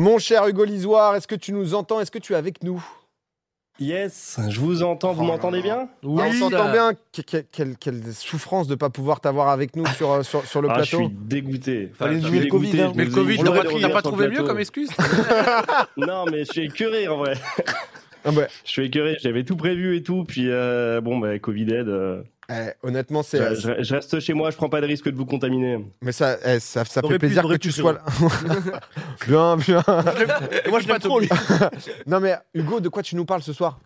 Mon cher Hugo Lisoire, est-ce que tu nous entends? Est-ce que tu es avec nous? Yes, je vous entends, vous Oh m'entendez bien? Oui, on s'entend bien. Que- que- quelle, quelle souffrance de ne pas pouvoir t'avoir avec nous sur, euh, sur, sur le Ah, je plateau. suis dégoûté. Fallait je suis le Covid, dégoûté, hein. je Mais le Covid, je t'as pas- trouvé mieux comme excuse? Non, mais je suis écœuré en vrai. Ah bah, Je suis écœuré, j'avais tout prévu et tout, puis euh, bon, bah, Covid aide. euh, eh, honnêtement, c'est. je, je- je reste chez moi, je prends pas de risque de vous contaminer. Mais ça, eh, ça, ça fait plaisir que tu sois là. bien, bien. Moi, je l'aime trop, lui. Non, mais Hugo, de quoi tu nous parles ce soir?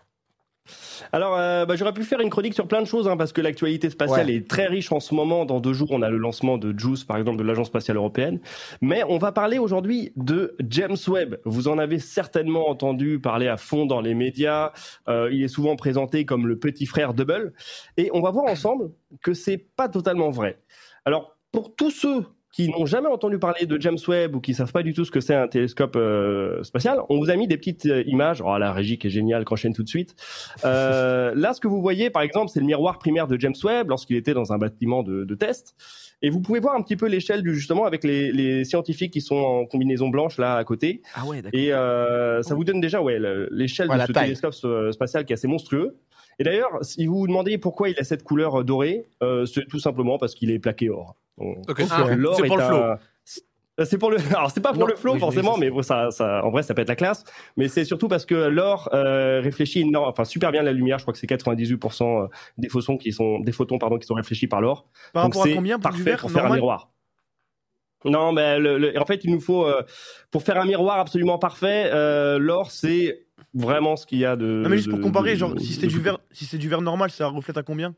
Alors, euh, bah, j'aurais pu faire une chronique sur plein de choses, hein, parce que l'actualité spatiale Ouais. est très riche en ce moment. Dans deux jours, on a le lancement de JUICE, par exemple, de l'Agence spatiale européenne. Mais on va parler aujourd'hui de James Webb. Vous en avez certainement entendu parler à fond dans les médias. Euh, il est souvent présenté comme le petit frère d'Hubble. Et on va voir ensemble que c'est pas totalement vrai. Alors, pour tous ceux qui n'ont jamais entendu parler de James Webb ou qui savent pas du tout ce que c'est un télescope euh, spatial, on vous a mis des petites euh, images. Oh, la régie qui est géniale, qu'enchaîne tout de suite. Euh, là, ce que vous voyez, par exemple, c'est le miroir primaire de James Webb lorsqu'il était dans un bâtiment de, de test. Et vous pouvez voir un petit peu l'échelle du justement avec les, les scientifiques qui sont en combinaison blanche là à côté. Ah ouais, d'accord. Et euh, ça vous donne déjà ouais le- l'échelle Ouais, de ce taille. télescope euh, spatial qui est assez monstrueux. Et d'ailleurs, si vous vous demandez pourquoi il a cette couleur dorée, euh, c'est tout simplement parce qu'il est plaqué or. On- Ok, Ah, c'est- L'or c'est pour est le flow. un- C'est pour le. Alors c'est pas pour Non, le flow oui, forcément, oui, mais bon, ça, ça, en vrai, ça peut être la classe. Mais c'est surtout parce que l'or euh, réfléchit énorme, enfin super bien la lumière. Je crois que c'est 98% des photons qui sont des photons pardon qui sont réfléchis par l'or. Par Donc rapport à c'est combien pour du parfait verre pour faire un miroir. Non, mais le- le- en fait, il nous faut euh, pour faire un miroir absolument parfait. euh, l'or, c'est vraiment ce qu'il y a de. Non, mais juste pour comparer, de- genre, de- si c'était du verre, si c'est du verre normal, ça reflète à combien?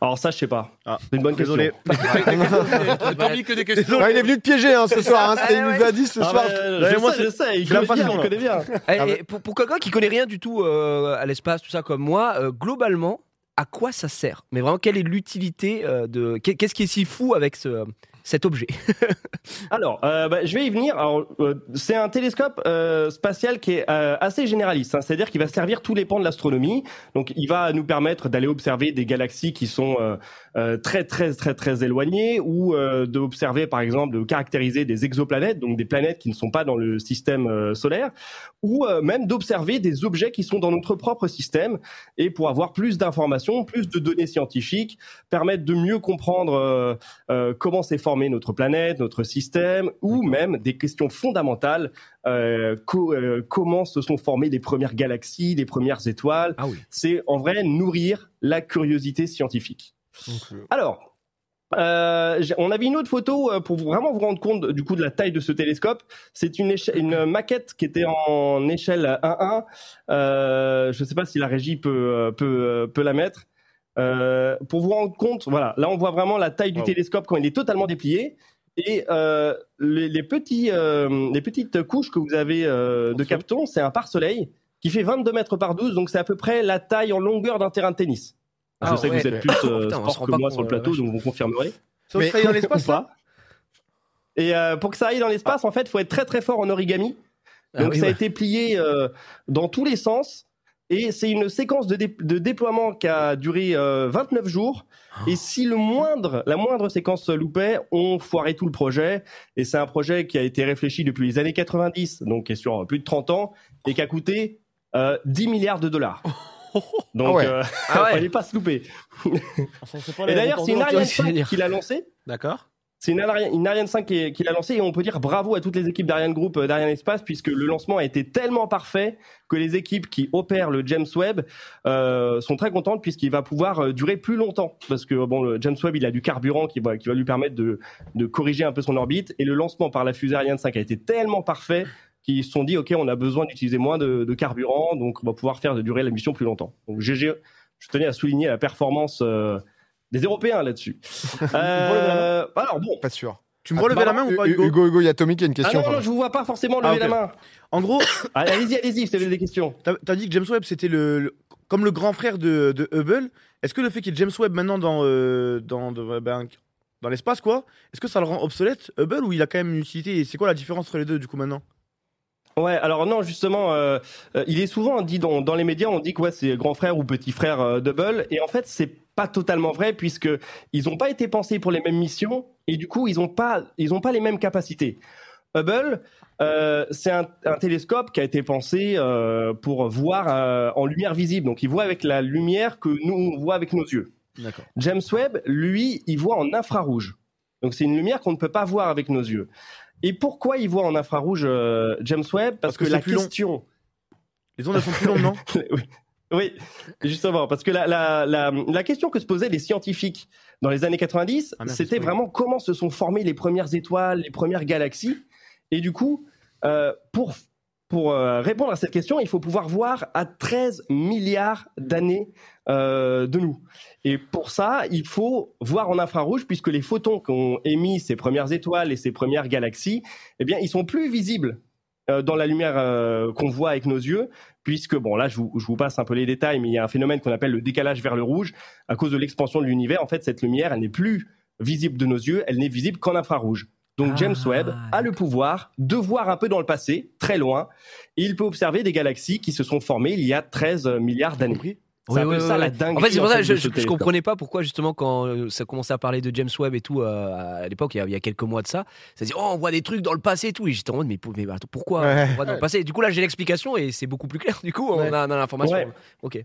Alors ça, je sais pas. Ah, C'est une bonne désolé. question. Tant pis que des questions. Ah, Il est venu te piéger hein, ce soir. hein, c'était- il nous a dit ce Ah, soir. bah, Ouais, je moi, sais, je sais, il connaît bien, il connaît bien. Eh, Ah et pour, pour quelqu'un qui connaît rien du tout euh, à l'espace, tout ça comme moi, euh, globalement, à quoi ça sert? Mais vraiment, quelle est l'utilité euh, de qu'est- Qu'est-ce qui est si fou avec ce, cet objet Alors, euh, bah, je vais y venir. Euh, c'est un télescope euh, spatial qui est euh, assez généraliste, hein. c'est-à-dire qu'il va servir tous les pans de l'astronomie. Donc, il va nous permettre d'aller observer des galaxies qui sont euh, très, très, très, très éloignées, ou euh, d'observer, par exemple, de caractériser des exoplanètes, donc des planètes qui ne sont pas dans le système euh, solaire, ou euh, même d'observer des objets qui sont dans notre propre système, et pour avoir plus d'informations, plus de données scientifiques, permettre de mieux comprendre euh, euh, comment s'est formé notre planète, notre système, ou même des questions fondamentales, co- euh, comment se sont formées les premières galaxies, les premières étoiles. Ah oui. C'est en vrai nourrir la curiosité scientifique. Alors, euh, on avait une autre photo euh, pour vraiment vous rendre compte du coup de la taille de ce télescope. C'est une, maquette qui était en échelle 1.1. Euh, je ne sais pas si la régie peut, euh, peut, euh, peut la mettre. Euh, pour vous rendre compte, voilà, là on voit vraiment la taille du Wow. télescope quand il est totalement déplié. Et euh, les, les petits, euh, les petites couches que vous avez euh, de captons, c'est un pare-soleil qui fait 22 mètres par 12, donc c'est à peu près la taille en longueur d'un terrain de tennis. Ah je sais ouais. que vous êtes plus euh, Putain, sport que moi sur le euh, plateau, donc vous confirmerez. Ça Mais- se fait dans l'espace, ça Et euh, pour que ça aille dans l'espace, en fait, il faut être très très fort en origami. Ah Donc oui, ça a été plié euh, dans tous les sens. Et c'est une séquence de, dé- de déploiement qui a duré euh, 29 jours. Et si le moindre, la moindre séquence se loupait, on foirait tout le projet. Et c'est un projet qui a été réfléchi depuis les années 90, donc qui est sur plus de 30 ans, et qui a coûté euh, 10 milliards de dollars. Donc, Ah ouais. euh, Ah ouais. fallait pas se louper. Et d'ailleurs, c'est une Ariane c'est 5 dire. qui l'a lancé. D'accord. C'est une Ariane, une Ariane 5 qui, est- qui l'a lancé et on peut dire bravo à toutes les équipes d'Ariane Group, euh, d'Ariane Espace, puisque le lancement a été tellement parfait que les équipes qui opèrent le James Webb euh, sont très contentes puisqu'il va pouvoir euh, durer plus longtemps. Parce que bon, le James Webb, il a du carburant qui va, qui va lui permettre de, de corriger un peu son orbite. Et le lancement par la fusée Ariane 5 a été tellement parfait qu'ils se sont dit, OK, on a besoin d'utiliser moins de, de carburant, donc on va pouvoir faire de durer la mission plus longtemps. Donc GG, je tenais à souligner la performance euh, des Européens là-dessus. Euh, alors bon, Pas sûr. Tu me relever la main ou pas, Hugo Hugo, Hugo, il y a Tommy qui a une ah question. non, non, je vous vois pas forcément lever Ah, ok. la main. En gros, Allez, Allez-y, allez-y, si vous avez des questions. t'as as dit que James Webb c'était le, le- comme le grand frère de, de Hubble. Est-ce que le fait qu'il y ait James Webb maintenant dans euh, dans de- ben, dans l'espace quoi, est-ce que ça le rend obsolète Hubble ou il a quand même une utilité? Et c'est quoi la différence entre les deux du coup maintenant? Ouais, alors non, justement, euh, euh, il est souvent dit dans, dans les médias, on dit que ouais, c'est grand frère ou petit frère euh, d'Hubble, et en fait, c'est pas totalement vrai puisque ils n'ont pas été pensés pour les mêmes missions et du coup, ils n'ont pas, ils ont pas les mêmes capacités. Hubble, euh, c'est un, un télescope qui a été pensé euh, pour voir euh, en lumière visible. Donc, il voit avec la lumière que nous on voit avec nos yeux. James Webb, lui, il voit en infrarouge. Donc, c'est une lumière qu'on ne peut pas voir avec nos yeux. Et pourquoi il voit en infrarouge euh, James Webb? Parce Parce, que la plus long. question. Les ondes sont plus longues, non? Oui. Oui, justement, parce que la, la, la, la question que se posaient les scientifiques dans les années 90, Ah c'était vraiment comment se sont formées les premières étoiles, les premières galaxies. Et du coup, euh, pour, pour euh, répondre à cette question, il faut pouvoir voir à 13 milliards d'années euh, de nous. Et pour ça, il faut voir en infrarouge, puisque les photons qu'ont émis ces premières étoiles et ces premières galaxies, eh bien, ils sont plus visibles euh, dans la lumière qu'on voit avec nos yeux, puisque, bon, là, je vous, je vous passe un peu les détails, mais il y a un phénomène qu'on appelle le décalage vers le rouge. À cause de l'expansion de l'univers, en fait, cette lumière, elle n'est plus visible de nos yeux, elle n'est visible qu'en infrarouge. Donc Ah, James Webb a le pouvoir de voir un peu dans le passé, très loin, et il peut observer des galaxies qui se sont formées il y a 13 milliards d'années. Oui, un peu oui, ça oui, la oui. dinguerie. En fait, c'est pour ça que je, je, je comprenais pas pourquoi justement quand ça commençait à parler de James Webb et tout euh, à l'époque, il, y a- il y a quelques mois de ça, ça dit oh on voit des trucs dans le passé et tout. Et j'étais en mode mais, pour- mais attends, pourquoi Ouais. on voit dans le passé? Et Du coup là j'ai l'explication et c'est beaucoup plus clair. Du coup on Ouais. a, on a l'information. Ouais. Ok.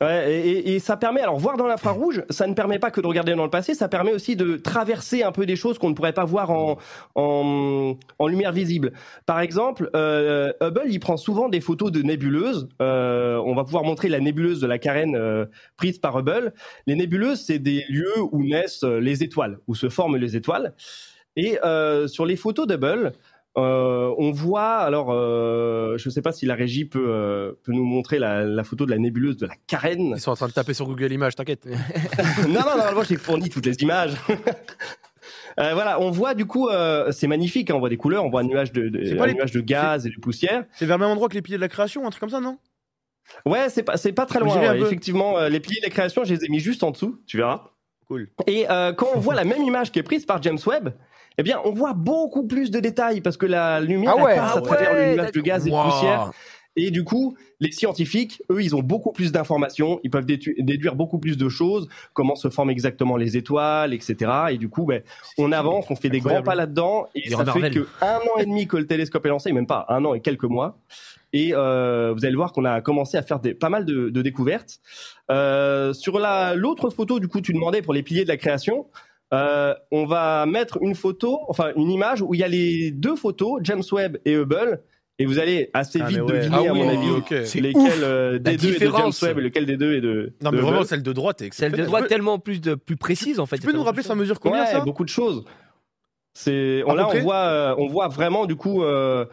Et, ça permet, alors voir dans l'infrarouge, ça ne permet pas que de regarder dans le passé, ça permet aussi de traverser un peu des choses qu'on ne pourrait pas voir en, en, lumière visible. Par exemple, euh, Hubble, il prend souvent des photos de nébuleuses. Euh, on va pouvoir montrer la nébuleuse de la Carène euh, prise par Hubble. Les nébuleuses, c'est des lieux où naissent les étoiles, où se forment les étoiles. Et sur les photos d'Hubble, euh, on voit, alors, euh, je ne sais pas si la régie peut, euh, peut nous montrer la, la photo de la nébuleuse de la Carène. Ils sont en train de taper sur Google Images, t'inquiète. non, non, normalement, j'ai fourni toutes les images. Voilà, on voit du coup, c'est magnifique, hein, on voit des couleurs, on voit un nuage de, de- C'est un pas les- nuage de gaz et de poussière. C'est vers le même endroit que les piliers de la création, un truc comme ça, non? Ouais, c'est pas, pas très loin. ouais. Effectivement, les piliers de la création, je les ai mis juste en dessous, tu verras. Cool. Et quand on voit la même image qui est prise par James Webb, eh bien, on voit beaucoup plus de détails parce que la lumière Ah ouais. passe Ah à travers ouais, le nuage de gaz et de Wow. poussière. Et du coup, les scientifiques, eux, ils ont beaucoup plus d'informations, ils peuvent déduire beaucoup plus de choses, comment se forment exactement les étoiles, etc. Et du coup, ben, on avance, on fait des Incroyable. grands pas là-dedans, et ça fait que un an et demi que le télescope est lancé, même pas un an et quelques mois. Et euh, vous allez voir qu'on a commencé à faire des, pas mal de, de découvertes. Euh, sur la l'autre photo, du coup, tu demandais pour les piliers de la création. Euh, on va mettre une photo, enfin une image où il y a les deux photos, James Webb et Hubble, et vous allez assez Ah, vite ouais. deviner, Ah à oui, mon avis, ok. C'est lesquels euh, des deux est de James. Webb et lequel des deux est de. Non, de mais vraiment, Hubble. celle de droite est Celle de droite peux- tellement plus de plus précise en fait. Tu peux nous rappeler ça mesure combien ouais, ça beaucoup de choses. C'est À on, là on voit euh, on voit vraiment du coup euh,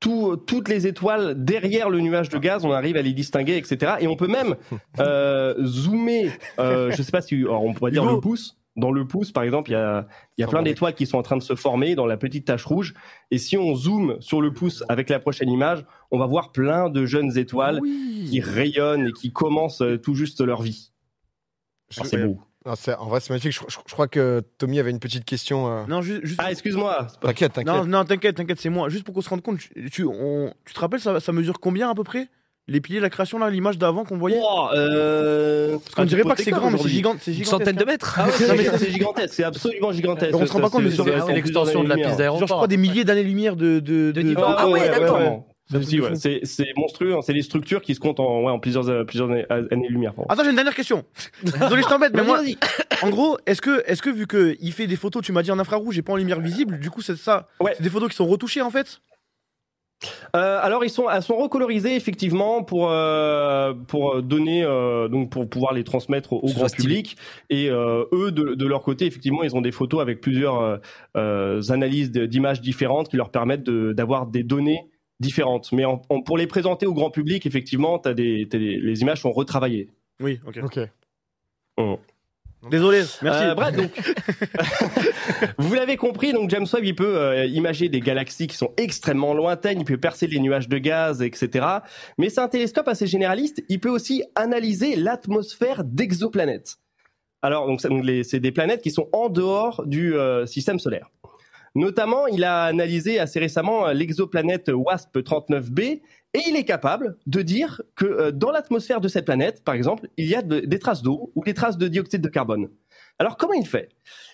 tout- toutes les étoiles derrière le nuage de gaz, on arrive à les distinguer, etc. Et on peut même euh, zoomer. Euh, je sais pas si alors on pourrait dire Hugo. le pouce. Dans le pouce, par exemple, il y a, il y a plein d'étoiles qui sont en train de se former dans la petite tache rouge. Et si on zoome sur le pouce avec la prochaine image, on va voir plein de jeunes étoiles qui rayonnent et qui commencent euh, tout juste leur vie. Je- Ah, c'est beau. Non, en vrai, c'est magnifique. Je, je- je crois que Tommy avait une petite question. euh. Non, juste. juste- Ah, excuse-moi. T'inquiète, t'inquiète. non, non, t'inquiète, t'inquiète, c'est moi. Juste pour qu'on se rende compte, tu, tu, on- tu te rappelles, ça, ça mesure combien à peu près? Les piliers de la création, là, l'image d'avant qu'on voyait Wow, euh, Parce qu'on dirait pas que c'est grand, mais c'est aujourd'hui. gigant. C'est Une gigantesque, centaine de mètres. Ah ouais, Non, mais c'est gigantesque, c'est absolument gigantesque. On se rend pas compte, mais c'est- l'extension de la piste Genre, je crois d'aéroport. des milliers d'années-lumière de. de. Ah Ah ouais, d'accord. C'est monstrueux, hein, c'est des structures qui se comptent en, ouais, en plusieurs, euh, plusieurs années- années-lumière. Attends, j'ai une dernière question. Désolé, je t'embête, mais moi, en gros, est-ce que, est-ce que vu que il fait des photos, tu m'as dit en infrarouge et pas en lumière visible, du coup, c'est ça Ouais. C'est des photos qui sont retouchées en fait? Euh, alors ils sont, elles sont recolorisées effectivement pour euh, pour donner euh, donc pour pouvoir les transmettre au, au grand public et euh, eux de, de leur côté effectivement ils ont des photos avec plusieurs analyses d'images différentes qui leur permettent de- d'avoir des données différentes. Mais en- en- pour les présenter au grand public effectivement t'as des, les images sont retravaillées. Oui, ok. Ok. Désolé, merci. Euh, bref, donc, vous l'avez compris, donc James Webb, il peut euh, imager des galaxies qui sont extrêmement lointaines, il peut percer les nuages de gaz, etc. Mais c'est un télescope assez généraliste. Il peut aussi analyser l'atmosphère d'exoplanètes. Alors, donc, c'est des planètes qui sont en dehors du euh, système solaire. Notamment, il a analysé assez récemment euh, l'exoplanète WASP-39b et il est capable de dire que euh, dans l'atmosphère de cette planète, par exemple, il y a de- des traces d'eau ou des traces de dioxyde de carbone. Alors comment il fait?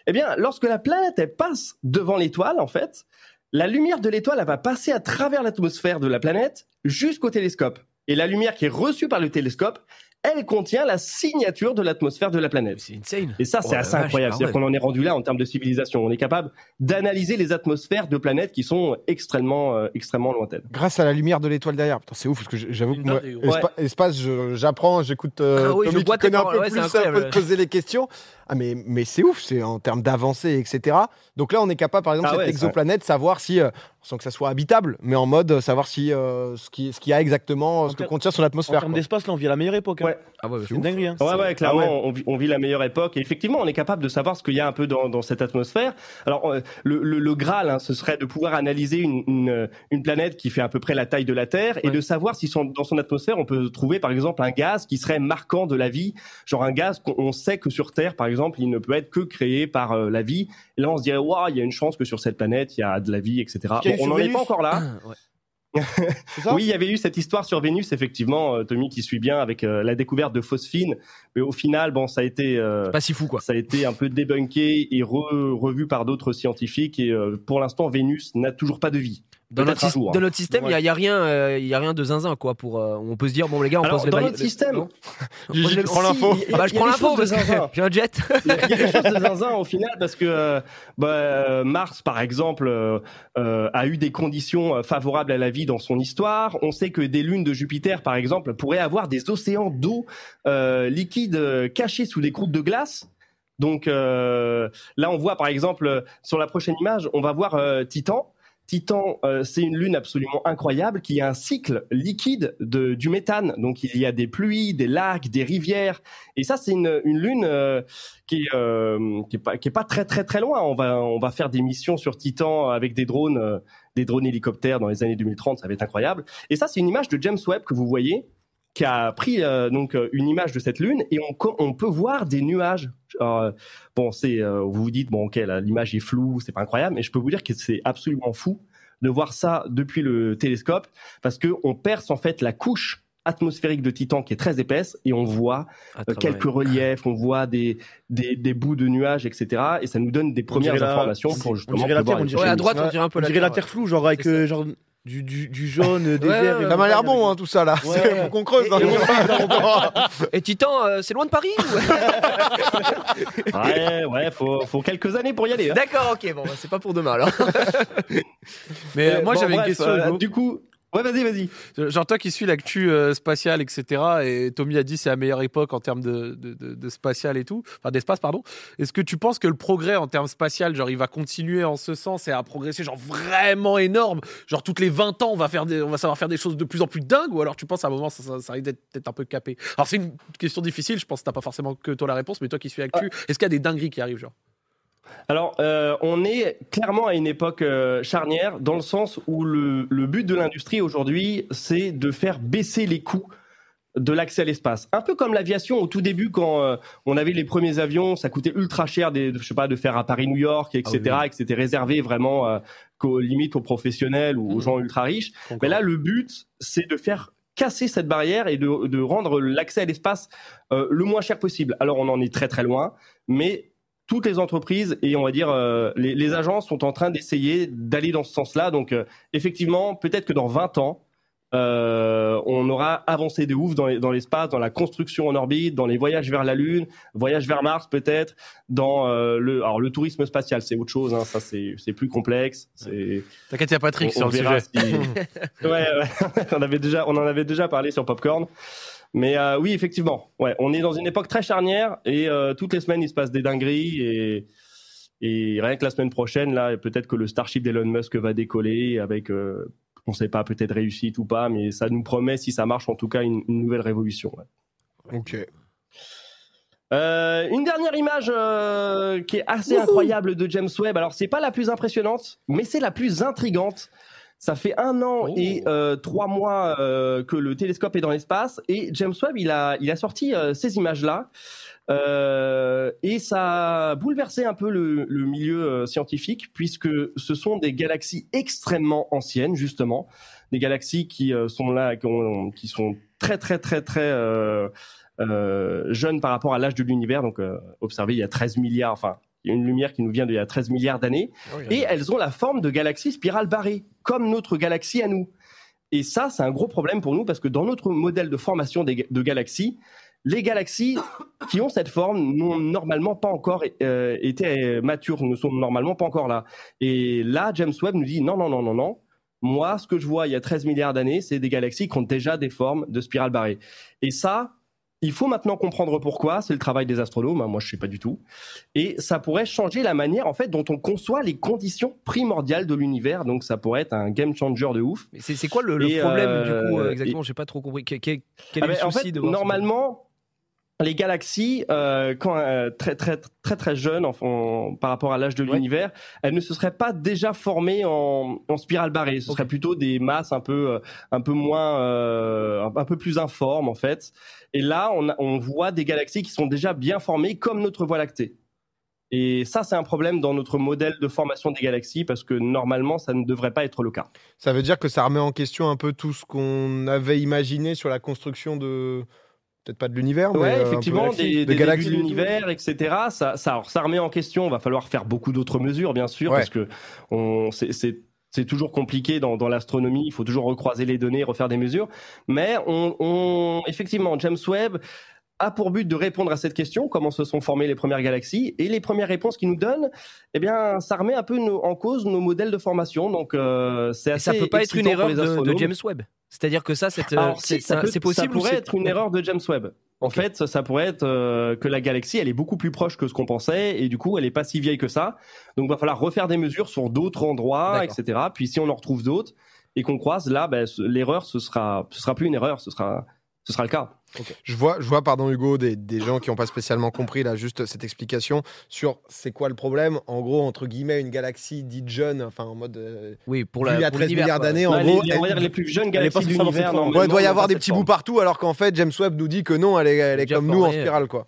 Eh bien, lorsque la planète passe devant l'étoile, en fait, la lumière de l'étoile va passer à travers l'atmosphère de la planète jusqu'au télescope. Et la lumière qui est reçue par le télescope, elle contient la signature de l'atmosphère de la planète. C'est insane. Et ça, Oh c'est la assez vache, incroyable. ah C'est-à-dire qu'on en est rendu là en termes de civilisation. On est capable d'analyser les atmosphères de planètes qui sont extrêmement, euh, extrêmement lointaines. Grâce à la lumière de l'étoile derrière. Putain, c'est ouf parce que j'avoue que moi, ouais. espa- espace, je- j'apprends, j'écoute euh, Ah oui, je Tommy qui connaît un peu ouais, plus, ça peut poser les questions. Ah mais mais c'est ouf, c'est en termes d'avancée, etc. Donc là, on est capable, par exemple, Ah cette ouais, exoplanète, savoir si, euh, sans que ça soit habitable, mais en mode euh, savoir si euh, ce qui ce qu'il y a exactement, ce que contient son En atmosphère. termes quoi. d'espace, là, on vit la meilleure époque. hein. Ouais. Ah ouais, C'est une dinguerie. hein. Ouais, ouais, clairement, Ah ouais. On, vit, on vit la meilleure époque. Et effectivement, on est capable de savoir ce qu'il y a un peu dans, dans cette atmosphère. Alors, euh, le, le, le Graal, hein, ce serait de pouvoir analyser une, une, une planète qui fait à peu près la taille de la Terre et de savoir si son, dans son atmosphère, on peut trouver, par exemple, un gaz qui serait marquant de la vie. Genre un gaz qu'on on sait que sur Terre, par exemple, il ne peut être que créé par euh, la vie. Et là, on se dirait, waouh, il y a une chance que sur cette planète, il y a de la vie, etc. on n'en est pas encore là. Ouais. Ça? Oui, il y avait eu cette histoire sur Vénus, effectivement, euh, Tommy qui suit bien avec euh, la découverte de phosphine. Mais au final, bon, ça a été, euh, Pas si fou quoi. ça a été un peu débunké et re- revu par d'autres scientifiques. Et euh, pour l'instant, Vénus n'a toujours pas de vie. Dans notre, jour, hein. dans notre système, il Ouais. y, a rien, euh, il y a rien de zinzin quoi. Pour, euh, on peut se dire bon les gars, on Alors, pose les dans notre système, les- prends l'info. Ah bah, je prends l'info parce que j'ai un jet. Il y a des choses de zinzin au final parce que euh, bah, Mars, par exemple, euh, a eu des conditions favorables à la vie dans son histoire. On sait que des lunes de Jupiter, par exemple, pourraient avoir des océans d'eau liquide cachés sous des croûtes de glace. Donc là, on voit par exemple sur la prochaine image, on va voir Titan. Titan, euh, c'est une lune absolument incroyable qui a un cycle liquide de, du méthane. Donc il y a des pluies, des lacs, des rivières. Et ça, c'est une, une lune euh, qui euh, qui est pas qui est pas très très très loin. On va on va faire des missions sur Titan avec des drones, euh, des drones hélicoptères dans les années 2030. Ça va être incroyable. Et ça, c'est une image de James Webb que vous voyez, qui a pris euh, donc euh, une image de cette lune et on on peut voir des nuages. Alors, euh, bon, c'est euh, vous vous dites bon ok, là, l'image est floue, c'est pas incroyable, mais je peux vous dire que c'est absolument fou de voir ça depuis le télescope parce que on perce en fait la couche atmosphérique de Titan qui est très épaisse et on voit euh, quelques reliefs, on voit des, des, des bouts de nuages, etc. Et ça nous donne des premières la- informations on pour justement on dirait la Terre, on dirait- Ouais, à prochaine droite, on Ouais, dirait un peu On la dirait la Terre, floue, genre avec euh, genre du, du, du jaune, des Ouais, verts. ouais, et Ça m'a l'air bon, hein, tout ça là. Ouais. Faut qu'on creuse. Et- hein. Et Titan, euh, c'est loin de Paris ou- Ouais, ouais, faut, faut quelques années pour y aller. hein. D'accord, ok, bon, bah, c'est pas pour demain alors. Mais euh, Mais moi bon, j'avais une question. euh, du coup, ouais, vas-y, vas-y. Genre toi qui suis l'actu euh, spatiale, etc. Et Tommy a dit c'est la meilleure époque en termes de, de, de- de spatial et tout, enfin d'espace pardon. Est-ce que tu penses que le progrès en termes spatial, genre il va continuer en ce sens et à progresser genre vraiment énorme, genre toutes les 20 ans on va faire des, on va savoir faire des choses de plus en plus dingues ou alors tu penses à un moment ça, ça, ça risque d'être peut-être un peu capé? Alors c'est une question difficile, je pense que t'as pas forcément que toi la réponse, mais toi qui suis l'actu, est-ce qu'il y a des dingueries qui arrivent genre? Alors, euh, on est clairement à une époque euh, charnière dans le sens où le, le but de l'industrie aujourd'hui, c'est de faire baisser les coûts de l'accès à l'espace. Un peu comme l'aviation au tout début quand euh, on avait les premiers avions, ça coûtait ultra cher, des, je sais pas, de faire à Paris-New York, etc. Ah oui. Et que c'était réservé vraiment euh, qu'aux limites aux professionnels ou aux Mhm. gens ultra riches. Mais là, le but, c'est de faire casser cette barrière et de, de rendre l'accès à l'espace euh, le moins cher possible. Alors, on en est très très loin, mais toutes les entreprises et on va dire euh, les, les agences sont en train d'essayer d'aller dans ce sens-là. Donc, euh, effectivement, peut-être que dans 20 ans, euh, on aura avancé de ouf dans les- dans l'espace, dans la construction en orbite, dans les voyages vers la Lune, voyages vers Mars peut-être, dans euh, le alors le tourisme spatial, c'est autre chose. Hein, ça, c'est plus complexe. C'est T'inquiète, il y a Patrick on- sur on le sujet. si- ouais, ouais. on avait déjà, on en avait déjà parlé sur Popcorn. Mais euh, oui, effectivement, ouais, on est dans une époque très charnière et euh, toutes les semaines il se passe des dingueries et et rien que la semaine prochaine là, peut-être que le Starship d'Elon Musk va décoller avec, euh, on sait pas, peut-être réussite ou pas, mais ça nous promet si ça marche en tout cas une, une nouvelle révolution. ouais. Ok. Euh, une dernière image euh, qui est assez incroyable de James Webb. Alors c'est pas la plus impressionnante, mais c'est la plus intrigante. Ça fait un an Oh. et euh, trois mois euh, que le télescope est dans l'espace et James Webb il a il a sorti euh, ces images là et ça a bouleversé un peu le, le milieu euh, scientifique puisque ce sont des galaxies extrêmement anciennes justement des galaxies qui euh, sont là qui, ont- qui sont très très très très euh, euh, jeunes par rapport à l'âge de l'univers. Donc, euh, observez, il y a 13 milliards, enfin, une lumière qui nous vient d'il y a 13 milliards d'années, et elles ont la forme de galaxies spirales barrées, comme notre galaxie à nous. Et ça, c'est un gros problème pour nous parce que dans notre modèle de formation des- de galaxies, les galaxies qui ont cette forme n'ont normalement pas encore euh, été matures, ne sont normalement pas encore là. Et là, James Webb nous dit non, non, non, non, non. Moi, ce que je vois il y a 13 milliards d'années, c'est des galaxies qui ont déjà des formes de spirales barrées. Et ça, il faut maintenant comprendre pourquoi. C'est le travail des astronomes. hein, moi, je sais pas du tout. Et ça pourrait changer la manière, en fait, dont on conçoit les conditions primordiales de l'univers. Donc, ça pourrait être un game changer de ouf. C'est quoi le, le Et, problème euh, du coup euh, et- exactement J'ai pas trop compris. Quel, Ah est le ben, en souci fait, de normalement, les galaxies, euh, quand euh, très très très très jeunes, enfin, par rapport à l'âge de Ouais. l'univers, elles ne se seraient pas déjà formées en, en spirale barrée. Ce Ok. serait plutôt des masses un peu euh, un peu moins euh, un peu plus informes en fait. Et là, on, a- on voit des galaxies qui sont déjà bien formées, comme notre Voie lactée. Et ça, c'est un problème dans notre modèle de formation des galaxies parce que normalement, ça ne devrait pas être le cas. Ça veut dire que ça remet en question un peu tout ce qu'on avait imaginé sur la construction de. Peut-être pas de l'univers, mais. Ouais, euh, effectivement, des, de des galaxies de l'univers, etc. Ça, ça, alors, ça remet en question. Va falloir faire beaucoup d'autres mesures, bien sûr, Ouais. parce que on, c'est, c'est, c'est toujours compliqué dans, dans l'astronomie. Il faut toujours recroiser les données, refaire des mesures. Mais on, on, effectivement, James Webb a pour but de répondre à cette question comment se sont formées les premières galaxies et les premières réponses qu'il nous donne eh bien ça remet un peu nos- en cause nos modèles de formation donc euh, c'est Et assez ça peut pas être une erreur de. James Webb. C'est-à-dire que ça, c'est euh, c'est- si, possible ça ou pourrait être une erreur de James Webb. En fait, ça, pourrait être euh, que la galaxie, elle est beaucoup plus proche que ce qu'on pensait, et du coup, elle est pas si vieille que ça. Donc, il va falloir refaire des mesures sur d'autres endroits, etc. Puis, si on en retrouve d'autres et qu'on croise, là, ben, l'erreur, ce sera, ce sera plus une erreur, ce sera, ce sera le cas. Je vois, je vois, pardon Hugo, des, des gens qui n'ont pas spécialement compris là juste cette explication sur c'est quoi le problème. En gros, entre guillemets, une galaxie dite jeune, enfin en mode euh, Oui, pour il la y a pour 13 l'univers, milliards d'années, en gros, les, on va dire les plus jeunes galaxies de l'univers. Ouais, il doit y avoir des petits bouts partout, alors qu'en fait, James Webb nous dit que non, elle est, elle est comme nous en spirale, quoi.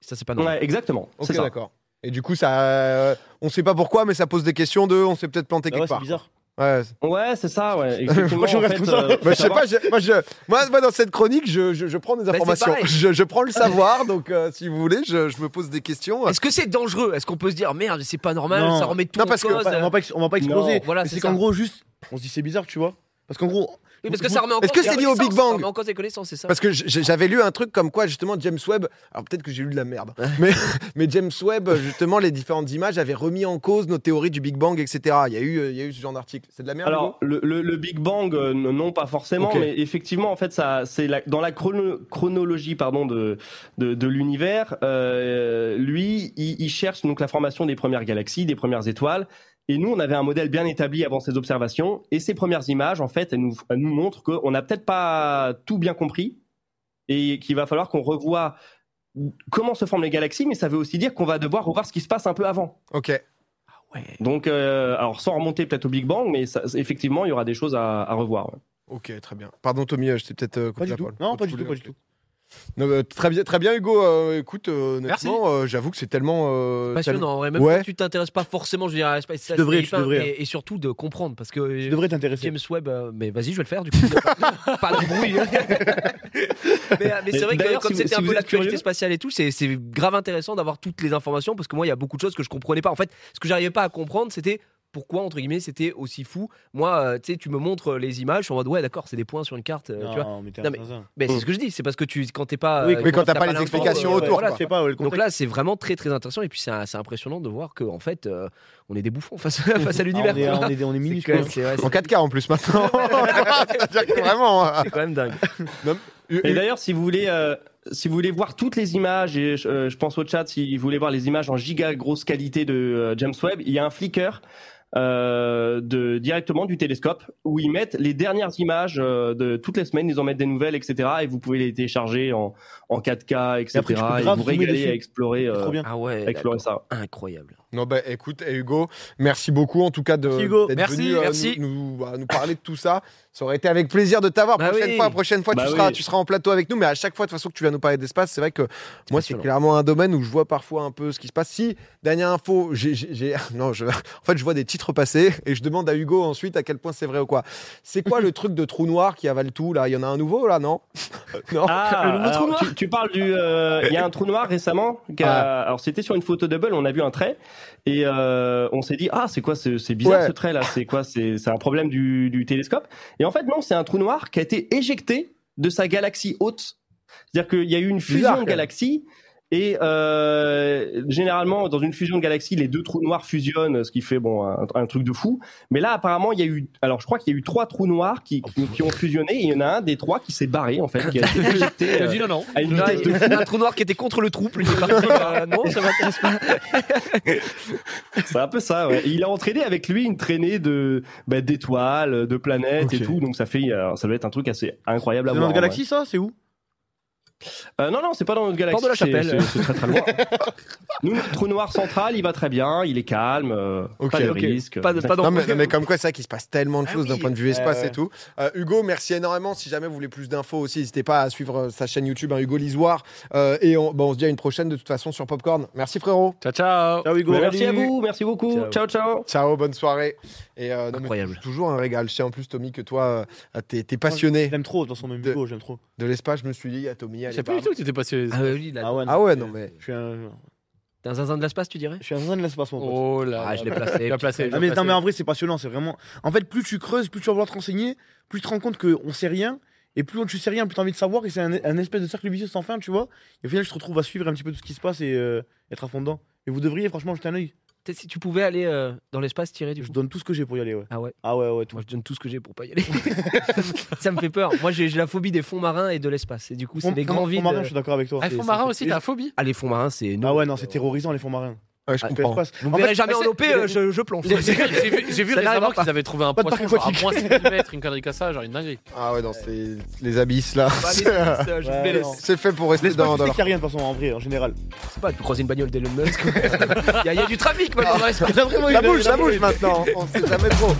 Ça, c'est pas normal. Ouais, exactement. Ok, c'est d'accord. Et du coup, ça, euh, on sait pas pourquoi, mais ça pose des questions de, on s'est peut-être planté Ah ouais, quelque c'est part. bizarre. Ouais. Ouais, c'est ça, ouais. Pourquoi tu en fait, ça euh, Bah, je sais pas, je- moi, je, moi, moi, dans cette chronique, je, je, je prends des Bah, informations. pareil. je, je prends le savoir, donc euh, si vous voulez, je, je me pose des questions. Est-ce que c'est dangereux? Est-ce qu'on peut se dire merde, c'est pas normal, Non. ça remet tout Non, en parce que- cause va pas- on va pas, on va pas exploser. Voilà, c'est qu'en gros, juste, on se dit c'est bizarre, tu vois. Parce qu'en gros, Oui, parce que vous- ça remet en Est-ce cause que c'est lié au Big Ça Bang remet en cause les connaissances, c'est ça Parce que j'avais lu un truc comme quoi, justement, James Webb, alors peut-être que j'ai lu de la merde, mais, mais James Webb, justement, les différentes images avaient remis en cause nos théories du Big Bang, etc. Il y a eu, euh, il y a eu ce genre d'article. C'est de la merde Alors, le, le- le Big Bang, euh, non, pas forcément, mais effectivement, en fait, ça, c'est la- dans la chrono- chronologie, pardon, de, de, de l'univers. euh, lui, il, il cherche donc la formation des premières galaxies, des premières étoiles. Et nous, on avait un modèle bien établi avant ces observations. Et ces premières images, en fait, elles nous, elles nous montrent qu'on n'a peut-être pas tout bien compris et qu'il va falloir qu'on revoie comment se forment les galaxies, mais ça veut aussi dire qu'on va devoir revoir ce qui se passe un peu avant. Ok. Ouais. Donc, euh, alors sans remonter peut-être au Big Bang, mais ça- effectivement, il y aura des choses à, à revoir. ouais. Ok, très bien. Pardon, Tommy, euh, je t'ai peut-être euh, coupé pas du la tout. parole. Non, pas du tout, pas du tout. Non, très bien, très bien, Hugo. Euh, écoute, euh, honnêtement, euh, j'avoue que c'est tellement. Passionnant. Même Ouais. quand tu t'intéresses pas forcément, je dire, à l'espace, devrais, tu devrais. Et, et surtout de comprendre, parce que Tu devrais t'intéresser. James Webb, mais vas-y, je vais le faire du coup. pas de bruit. mais euh, mais c'est vrai que D'ailleurs, comme si c'était si un peu l'actualité spatiale et tout, c'est c'est grave intéressant d'avoir toutes les informations parce que moi, il y a beaucoup de choses que je comprenais pas. En fait, ce que j'arrivais pas à comprendre, c'était pourquoi entre guillemets c'était aussi fou. Moi, euh, tu sais, tu me montres les images, je suis en mode ouais, d'accord, c'est des points sur une carte, euh, tu vois. Non, mais Non, c'est ce que je dis, c'est parce que tu quand t'es pas. Oui, euh, mais quand t'as pas les explications euh, autour, voilà, quoi. Pas, ouais, le donc là, c'est vraiment très très intéressant et puis c'est c'est impressionnant de voir qu'en fait, euh, on est des bouffons face, face à Ah, l'univers. on est- on est- on est C'est minuscules. quand même- c'est- ouais, En 4K en plus maintenant. Vraiment. euh, c'est quand même dingue. Et d'ailleurs, si vous voulez, euh, si vous voulez voir toutes les images, et je, euh, je pense au chat, si vous voulez voir les images en giga grosse qualité de euh, James Webb, il y a un Flickr euh, de directement du télescope où ils mettent les dernières images euh, de toutes les semaines, ils en mettent des nouvelles, etc. Et vous pouvez les télécharger en, en 4K, etc. Et après, vous régaler à explorer, C'est euh. Ah ouais, à explorer ça. incroyable. Non, bah écoute, et Hugo, merci beaucoup en tout cas de, Hugo. Merci, venu euh, merci. Nous, nous- bah, nous parler de tout ça. Ça aurait été avec plaisir de t'avoir. Bah prochaine oui. fois, prochaine fois, Bah tu, seras, tu seras en plateau avec nous. Mais à chaque fois, de toute façon, que tu viens nous parler d'espace, c'est vrai que moi, c'est clairement un domaine où je vois parfois un peu ce qui se passe. Si, dernière info, j'ai, non, je, en fait, je vois des titre passé et je demande à Hugo ensuite à quel point c'est vrai ou quoi. C'est quoi le truc de trou noir qui avale tout là? Il y en a un nouveau là, non? Non. Ah, Le nouveau trou noir? tu, tu parles du. euh, Il y a un trou noir récemment. a- Alors c'était sur une photo double, on a vu un trait et euh, on s'est dit ah c'est quoi ce- c'est bizarre Ouais. ce trait là, c'est quoi? C'est c'est un problème du, du télescope? Et en fait non, c'est un trou noir qui a été éjecté de sa galaxie haute. C'est-à-dire qu'il y a eu une fusion Bizarre, de galaxies. Et euh, généralement, dans une fusion de galaxies, les deux trous noirs fusionnent, ce qui fait bon un, un truc de fou. Mais là, apparemment, il y a eu, alors je crois qu'il y a eu trois trous noirs qui, qui, qui ont fusionné. Et il y en a un des trois qui s'est barré en fait, qui a été éjecté Il a euh, dit non, non. à une vitesse de il y a un trou noir qui était contre le est parti. euh, non, ça m'intéresse pas. C'est un peu ça. Ouais. Et il a entraîné avec lui une traînée de bah, d'étoiles, de planètes et tout. Donc ça fait, euh, ça doit être un truc assez incroyable à C'est voir. dans en galaxie, ça? C'est où? Euh, non, non, c'est pas dans notre galaxie. de la c'est- Chapelle. C'est très très loin. Nous, notre trou noir central, il va très bien, il est calme, euh, pas de risque. Pas de, pas Non mais, comme quoi, c'est vrai qu'il se passe tellement de Ah choses d'un point de vue espace ouais. et tout. Euh, Hugo, merci énormément. Si jamais vous voulez plus d'infos aussi, n'hésitez pas à suivre euh, sa chaîne YouTube, hein, Hugo Lisoire. Euh, et on, bon, on se dit à une prochaine de toute façon sur Popcorn. Merci frérot. Ciao, ciao. Ciao Hugo. Merci à vous, merci beaucoup. Ciao. ciao. ciao. Ciao, bonne soirée. Et euh, non, mais Incroyable. toujours un régal. Je sais en plus, Tommy, que toi, euh, t'es passionné J'aime trop, de toute façon, même Hugo, j'aime trop. de l'espace. Je me suis dit, à Tommy, Je sais pas du tout que tu étais passionné. Ah oui, là, Ah ouais, Ah ouais, non, mais- Je suis un, T'es un zinzin de l'espace, tu dirais? je suis un zinzin de l'espace, mon pote. Oh là. Ah, là je l'ai placé. Placé. Ah, mais, non, mais en vrai, c'est passionnant, c'est vraiment. En fait, plus tu creuses, plus tu vas vouloir te renseigner, plus tu te rends compte qu'on sait rien, et plus tu sais rien, plus tu as envie de savoir, et c'est un, un espèce de cercle vicieux sans fin, tu vois. Et au final, je te retrouve à suivre un petit peu tout ce qui se passe et euh, être à fond dedans. Et vous devriez, franchement, jeter un œil. Peut-être si tu pouvais aller euh, dans l'espace, tirer du Je coup. donne tout ce que j'ai pour y aller, ouais. Ah ouais. Ah ouais, ouais, tout. Moi, je donne tout ce que j'ai pour pas y aller. ça me fait peur. Moi, j'ai j'ai la phobie des fonds marins et de l'espace. Et du coup, c'est des grands vides. marin, je suis d'accord avec toi. Ah, fond C'est- marin c'est- aussi, t'as phobie? Ah, les fonds marins, c'est. Ah ouais, non, c'est terrorisant, les fonds marins. Ouais, je Ah, comprends. L'espace. Vous En me verrez jamais en c'est- OP, euh, je, je plonge. J'ai vu, j'ai vu récemment qu'ils avaient trouvé un Pas de poisson genre à moins 6 mètres, une connerie comme ça, genre une dinguerie. Ah ouais, non, c'est les abysses là. Pas les abysses, euh, je Ouais, vais les- non. C'est fait pour rester L'espace, dans, tu dans sais leur qu'il n'y a rien de toute façon, en vrai, en général. Je sais pas, tu peux croiser une bagnole d'Elon Musk. Il y, a- il y a du trafic maintenant dans l'espace. Ça bouge, ça bouge maintenant. On sait jamais trop.